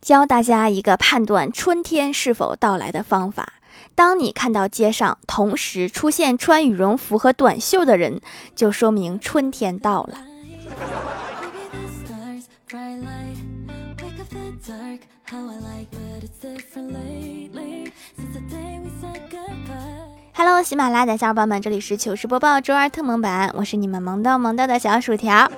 教大家一个判断春天是否到来的方法：当你看到街上同时出现穿羽绒服和短袖的人，就说明春天到了。Hello，喜马拉雅的小伙伴们，这里是糗事播报周二特蒙版，我是你们萌逗萌逗的小薯条。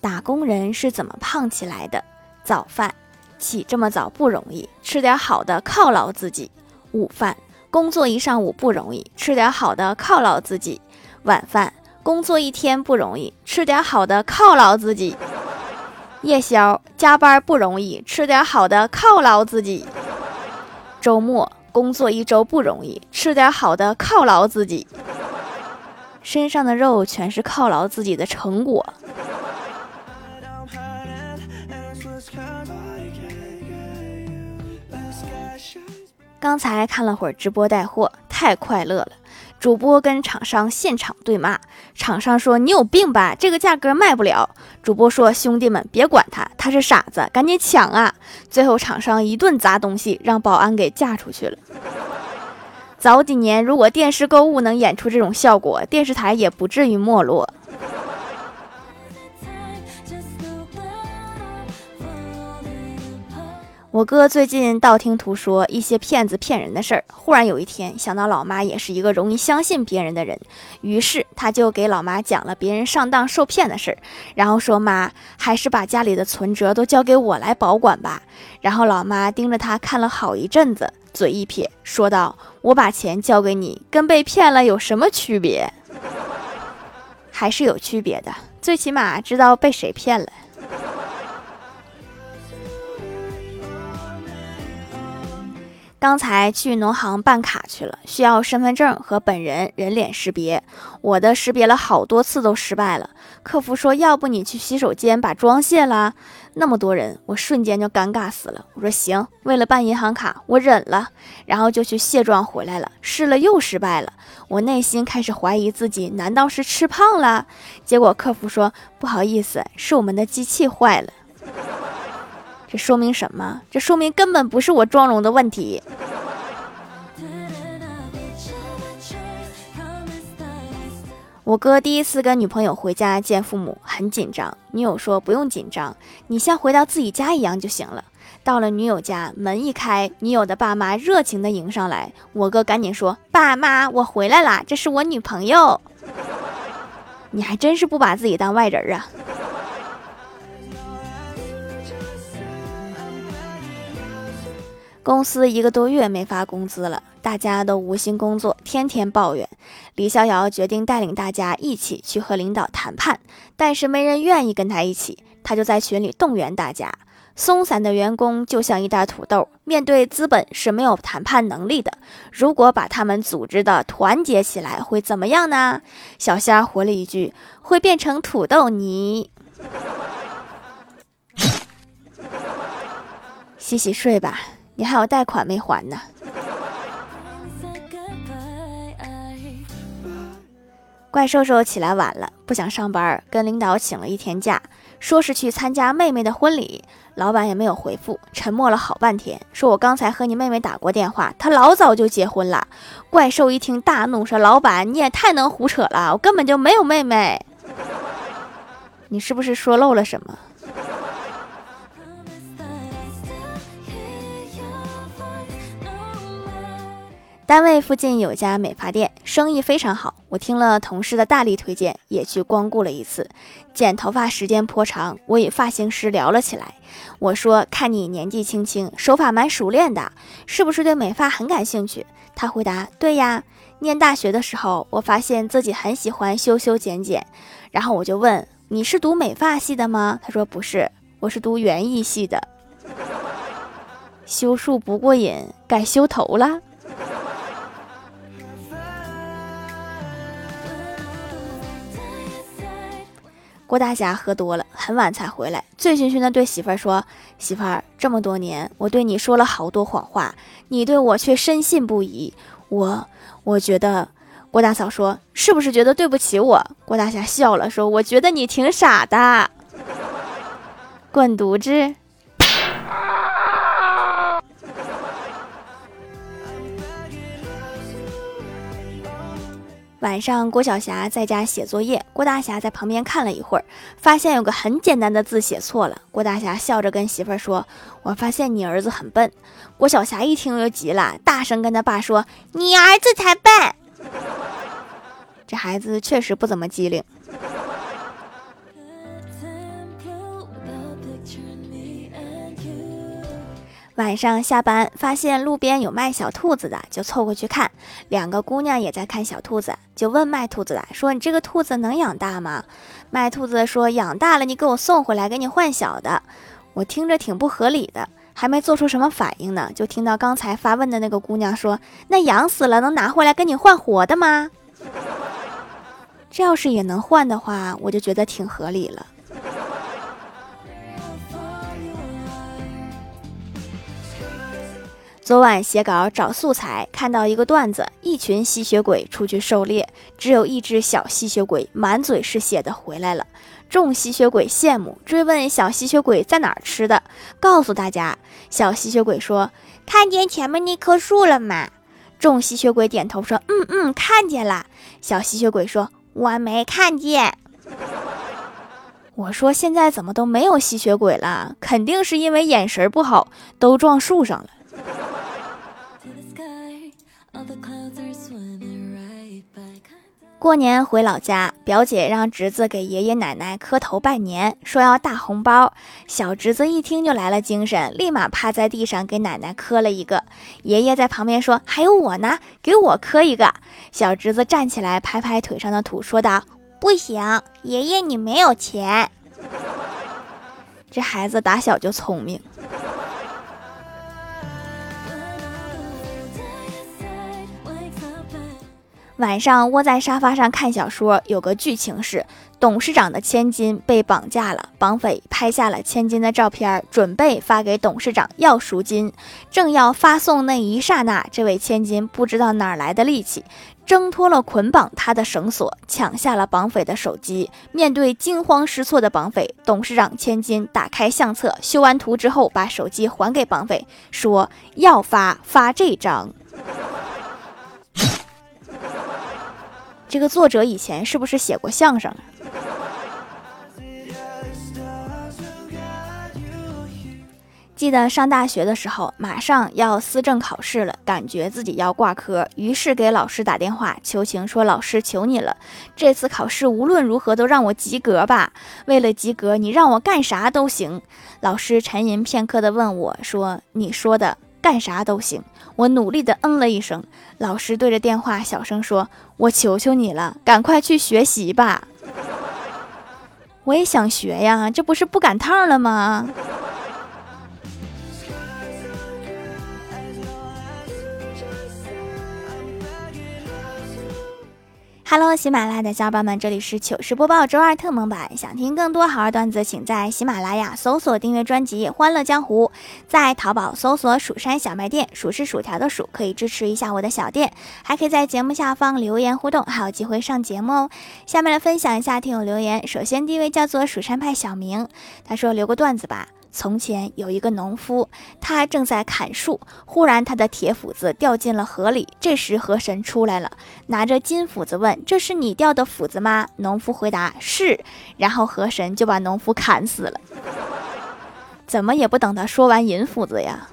打工人是怎么胖起来的？早饭起这么早不容易，吃点好的犒劳自己。午饭工作一上午不容易，吃点好的犒劳自己。晚饭工作一天不容易，吃点好的犒劳自己。夜宵加班不容易，吃点好的犒劳自己。周末工作一周不容易，吃点好的犒劳自己。身上的肉全是犒劳自己的成果。刚才看了会儿直播带货，太快乐了。主播跟厂商现场对骂，厂商说：“你有病吧，这个价格卖不了。”主播说：“兄弟们，别管他，他是傻子，赶紧抢啊！”最后厂商一顿砸东西，让保安给架出去了。早几年，如果电视购物能演出这种效果，电视台也不至于没落。我哥最近道听途说一些骗子骗人的事儿，忽然有一天想到老妈也是一个容易相信别人的人，于是他就给老妈讲了别人上当受骗的事儿，然后说：“妈，还是把家里的存折都交给我来保管吧。”然后老妈盯着他看了好一阵子，嘴一撇，说道：“我把钱交给你，跟被骗了有什么区别？还是有区别的，最起码知道被谁骗了。”刚才去农行办卡去了，需要身份证和本人人脸识别。我的识别了好多次都失败了。客服说：“要不你去洗手间把妆卸了。”那么多人，我瞬间就尴尬死了。我说：“行，为了办银行卡，我忍了。”然后就去卸妆回来了，试了又失败了。我内心开始怀疑自己，难道是吃胖了？结果客服说：“不好意思，是我们的机器坏了。”说明什么？这说明根本不是我妆容的问题。我哥第一次跟女朋友回家见父母，很紧张。女友说：“不用紧张，你像回到自己家一样就行了。”到了女友家，门一开，女友的爸妈热情的迎上来。我哥赶紧说：“爸妈，我回来啦，这是我女朋友。”你还真是不把自己当外人啊！公司一个多月没发工资了，大家都无心工作，天天抱怨。李逍遥决定带领大家一起去和领导谈判，但是没人愿意跟他一起，他就在群里动员大家：松散的员工就像一袋土豆，面对资本是没有谈判能力的。如果把他们组织的团结起来，会怎么样呢？小虾回了一句：会变成土豆泥。洗洗睡吧。你还有贷款没还呢？怪兽兽起来晚了，不想上班，跟领导请了一天假，说是去参加妹妹的婚礼。老板也没有回复，沉默了好半天，说我刚才和你妹妹打过电话，她老早就结婚了。怪兽一听大怒，说：“老板，你也太能胡扯了，我根本就没有妹妹，你是不是说漏了什么？”单位附近有家美发店，生意非常好。我听了同事的大力推荐，也去光顾了一次。剪头发时间颇长，我与发型师聊了起来。我说：“看你年纪轻轻，手法蛮熟练的，是不是对美发很感兴趣？”他回答：“对呀，念大学的时候，我发现自己很喜欢修修剪剪。”然后我就问：“你是读美发系的吗？”他说：“不是，我是读园艺系的。修树不过瘾，改修头了。”郭大侠喝多了，很晚才回来，醉醺醺的对媳妇儿说：“媳妇儿，这么多年，我对你说了好多谎话，你对我却深信不疑。我，我觉得……”郭大嫂说：“是不是觉得对不起我？”郭大侠笑了，说：“我觉得你挺傻的。”滚犊子！晚上，郭晓霞在家写作业，郭大侠在旁边看了一会儿，发现有个很简单的字写错了。郭大侠笑着跟媳妇儿说：“我发现你儿子很笨。”郭晓霞一听就急了，大声跟他爸说：“你儿子才笨！”这孩子确实不怎么机灵。晚上下班，发现路边有卖小兔子的，就凑过去看。两个姑娘也在看小兔子，就问卖兔子的说：“你这个兔子能养大吗？”卖兔子说：“养大了你给我送回来，给你换小的。”我听着挺不合理的，还没做出什么反应呢，就听到刚才发问的那个姑娘说：“那养死了能拿回来跟你换活的吗？”这要是也能换的话，我就觉得挺合理了。昨晚写稿找素材，看到一个段子：一群吸血鬼出去狩猎，只有一只小吸血鬼满嘴是血的回来了。众吸血鬼羡慕，追问小吸血鬼在哪儿吃的，告诉大家，小吸血鬼说：“看见前面那棵树了吗？”众吸血鬼点头说：“嗯嗯，看见了。”小吸血鬼说：“我没看见。”我说：“现在怎么都没有吸血鬼了？肯定是因为眼神不好，都撞树上了。”过年回老家，表姐让侄子给爷爷奶奶磕头拜年，说要大红包。小侄子一听就来了精神，立马趴在地上给奶奶磕了一个。爷爷在旁边说：“还有我呢，给我磕一个。”小侄子站起来拍拍腿上的土，说道：“不行，爷爷你没有钱。”这孩子打小就聪明。晚上窝在沙发上看小说，有个剧情是董事长的千金被绑架了，绑匪拍下了千金的照片，准备发给董事长要赎金。正要发送那一刹那，这位千金不知道哪儿来的力气，挣脱了捆绑他的绳索，抢下了绑匪的手机。面对惊慌失措的绑匪，董事长千金打开相册，修完图之后，把手机还给绑匪，说要发发这张。这个作者以前是不是写过相声啊？记得上大学的时候，马上要思政考试了，感觉自己要挂科，于是给老师打电话求情，说：“老师，求你了，这次考试无论如何都让我及格吧！为了及格，你让我干啥都行。”老师沉吟片刻的问我说：“你说的？”干啥都行，我努力的嗯了一声。老师对着电话小声说：“我求求你了，赶快去学习吧。”我也想学呀，这不是不赶趟了吗？Hello，喜马拉雅的小伙伴们，这里是糗事播报周二特蒙版。想听更多好玩段子，请在喜马拉雅搜索订阅专辑《欢乐江湖》，在淘宝搜索“蜀山小卖店”，数是薯条的数，可以支持一下我的小店，还可以在节目下方留言互动，还有机会上节目哦。下面来分享一下听友留言，首先第一位叫做蜀山派小明，他说留个段子吧。从前有一个农夫，他正在砍树，忽然他的铁斧子掉进了河里。这时河神出来了，拿着金斧子问：“这是你掉的斧子吗？”农夫回答：“是。”然后河神就把农夫砍死了。怎么也不等他说完银斧子呀？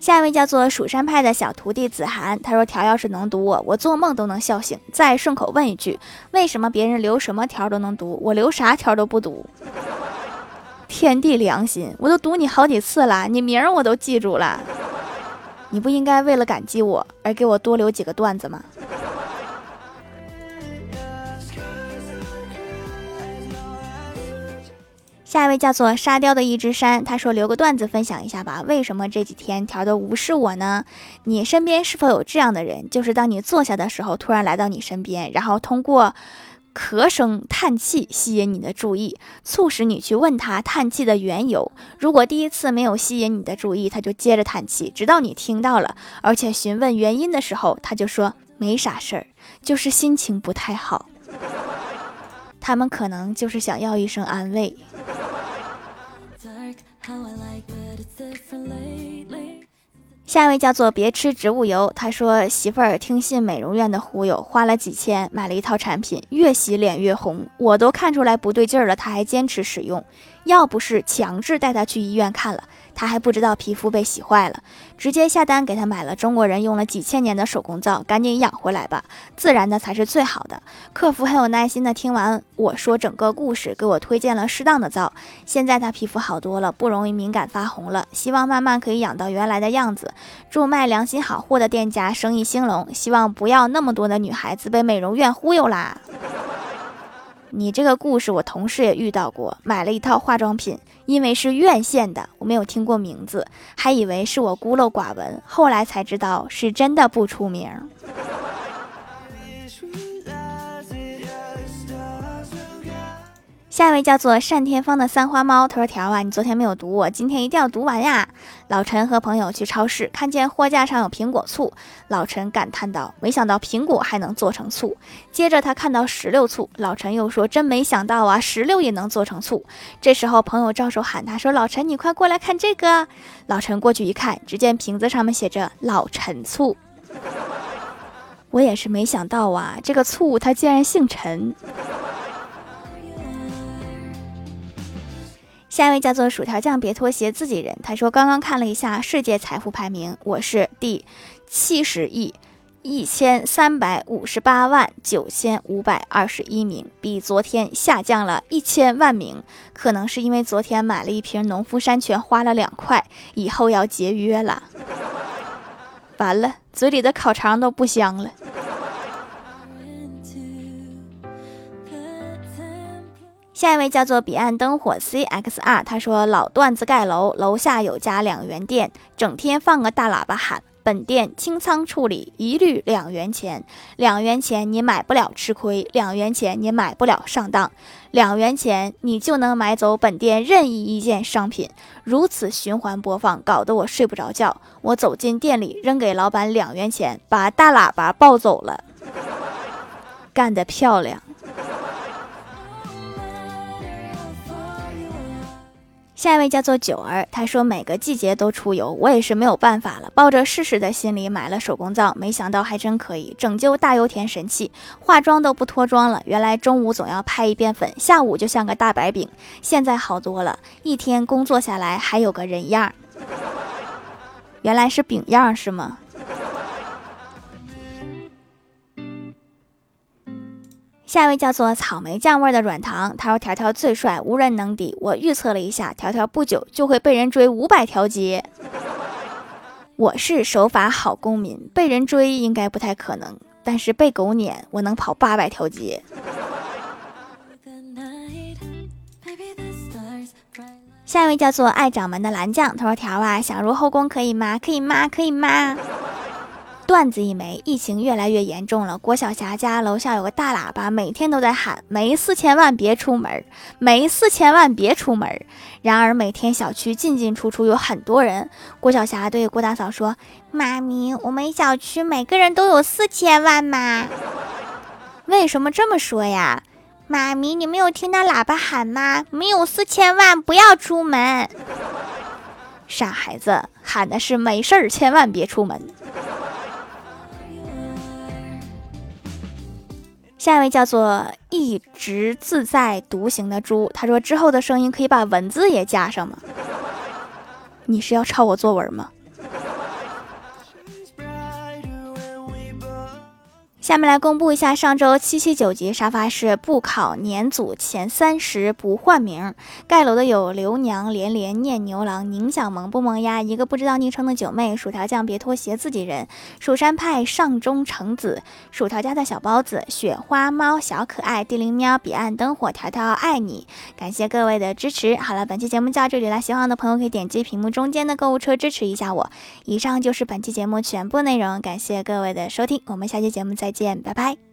下一位叫做蜀山派的小徒弟子涵，他说：“条要是能读我，我做梦都能笑醒。”再顺口问一句：“为什么别人留什么条都能读，我留啥条都不读？” 天地良心，我都读你好几次了，你名我都记住了，你不应该为了感激我而给我多留几个段子吗？下一位叫做沙雕的一只山，他说留个段子分享一下吧。为什么这几天条都无视我呢？你身边是否有这样的人？就是当你坐下的时候，突然来到你身边，然后通过咳声、叹气吸引你的注意，促使你去问他叹气的缘由。如果第一次没有吸引你的注意，他就接着叹气，直到你听到了，而且询问原因的时候，他就说没啥事儿，就是心情不太好。他们可能就是想要一声安慰。下一位叫做别吃植物油，他说媳妇儿听信美容院的忽悠，花了几千买了一套产品，越洗脸越红，我都看出来不对劲儿了，他还坚持使用，要不是强制带他去医院看了。他还不知道皮肤被洗坏了，直接下单给他买了中国人用了几千年的手工皂，赶紧养回来吧，自然的才是最好的。客服很有耐心的听完我说整个故事，给我推荐了适当的皂，现在他皮肤好多了，不容易敏感发红了，希望慢慢可以养到原来的样子。祝卖良心好货的店家生意兴隆，希望不要那么多的女孩子被美容院忽悠啦。你这个故事，我同事也遇到过，买了一套化妆品，因为是院线的，我没有听过名字，还以为是我孤陋寡闻，后来才知道是真的不出名。下一位叫做单天芳的三花猫，他说：“条啊，你昨天没有读我，今天一定要读完呀。”老陈和朋友去超市，看见货架上有苹果醋，老陈感叹道：“没想到苹果还能做成醋。”接着他看到石榴醋，老陈又说：“真没想到啊，石榴也能做成醋。”这时候朋友招手喊他说：“老陈，你快过来看这个。”老陈过去一看，只见瓶子上面写着“老陈醋”。我也是没想到啊，这个醋它竟然姓陈。下一位叫做薯条酱，别拖鞋，自己人。他说刚刚看了一下世界财富排名，我是第七十亿一千三百五十八万九千五百二十一名，比昨天下降了一千万名。可能是因为昨天买了一瓶农夫山泉，花了两块，以后要节约了。完了，嘴里的烤肠都不香了。下一位叫做彼岸灯火 CXR，他说老段子盖楼，楼下有家两元店，整天放个大喇叭喊：本店清仓处理，一律两元钱。两元钱你买不了吃亏，两元钱你买不了上当，两元钱你就能买走本店任意一件商品。如此循环播放，搞得我睡不着觉。我走进店里，扔给老板两元钱，把大喇叭抱走了。干得漂亮！下一位叫做九儿，他说每个季节都出油，我也是没有办法了，抱着试试的心理买了手工皂，没想到还真可以拯救大油田神器，化妆都不脱妆了。原来中午总要拍一遍粉，下午就像个大白饼，现在好多了，一天工作下来还有个人样儿，原来是饼样是吗？下一位叫做草莓酱味的软糖，他说条条最帅，无人能敌。我预测了一下，条条不久就会被人追五百条街。我是守法好公民，被人追应该不太可能，但是被狗撵，我能跑八百条街。下一位叫做爱掌门的蓝酱，他说条啊，想入后宫可以吗？可以吗？可以吗？段子一枚，疫情越来越严重了。郭晓霞家楼下有个大喇叭，每天都在喊：“没四千万别出门，没四千万别出门。”然而每天小区进进出出有很多人。郭晓霞对郭大嫂说：“妈咪，我们小区每个人都有四千万吗？为什么这么说呀？妈咪，你没有听到喇叭喊吗？没有四千万不要出门。傻孩子，喊的是没事儿千万别出门。”下一位叫做一直自在独行的猪，他说之后的声音可以把文字也加上吗？你是要抄我作文吗？下面来公布一下上周七七九级沙发是不考年组前三十不换名。盖楼的有刘娘、连连、念牛郎、宁小萌、不萌呀，一个不知道昵称的九妹、薯条酱别拖鞋、自己人、蜀山派上中橙子、薯条家的小包子、雪花猫小可爱、地灵喵、彼岸灯火、条条爱你，感谢各位的支持。好了，本期节目就到这里了，喜欢的朋友可以点击屏幕中间的购物车支持一下我。以上就是本期节目全部内容，感谢各位的收听，我们下期节目再见。见，拜拜。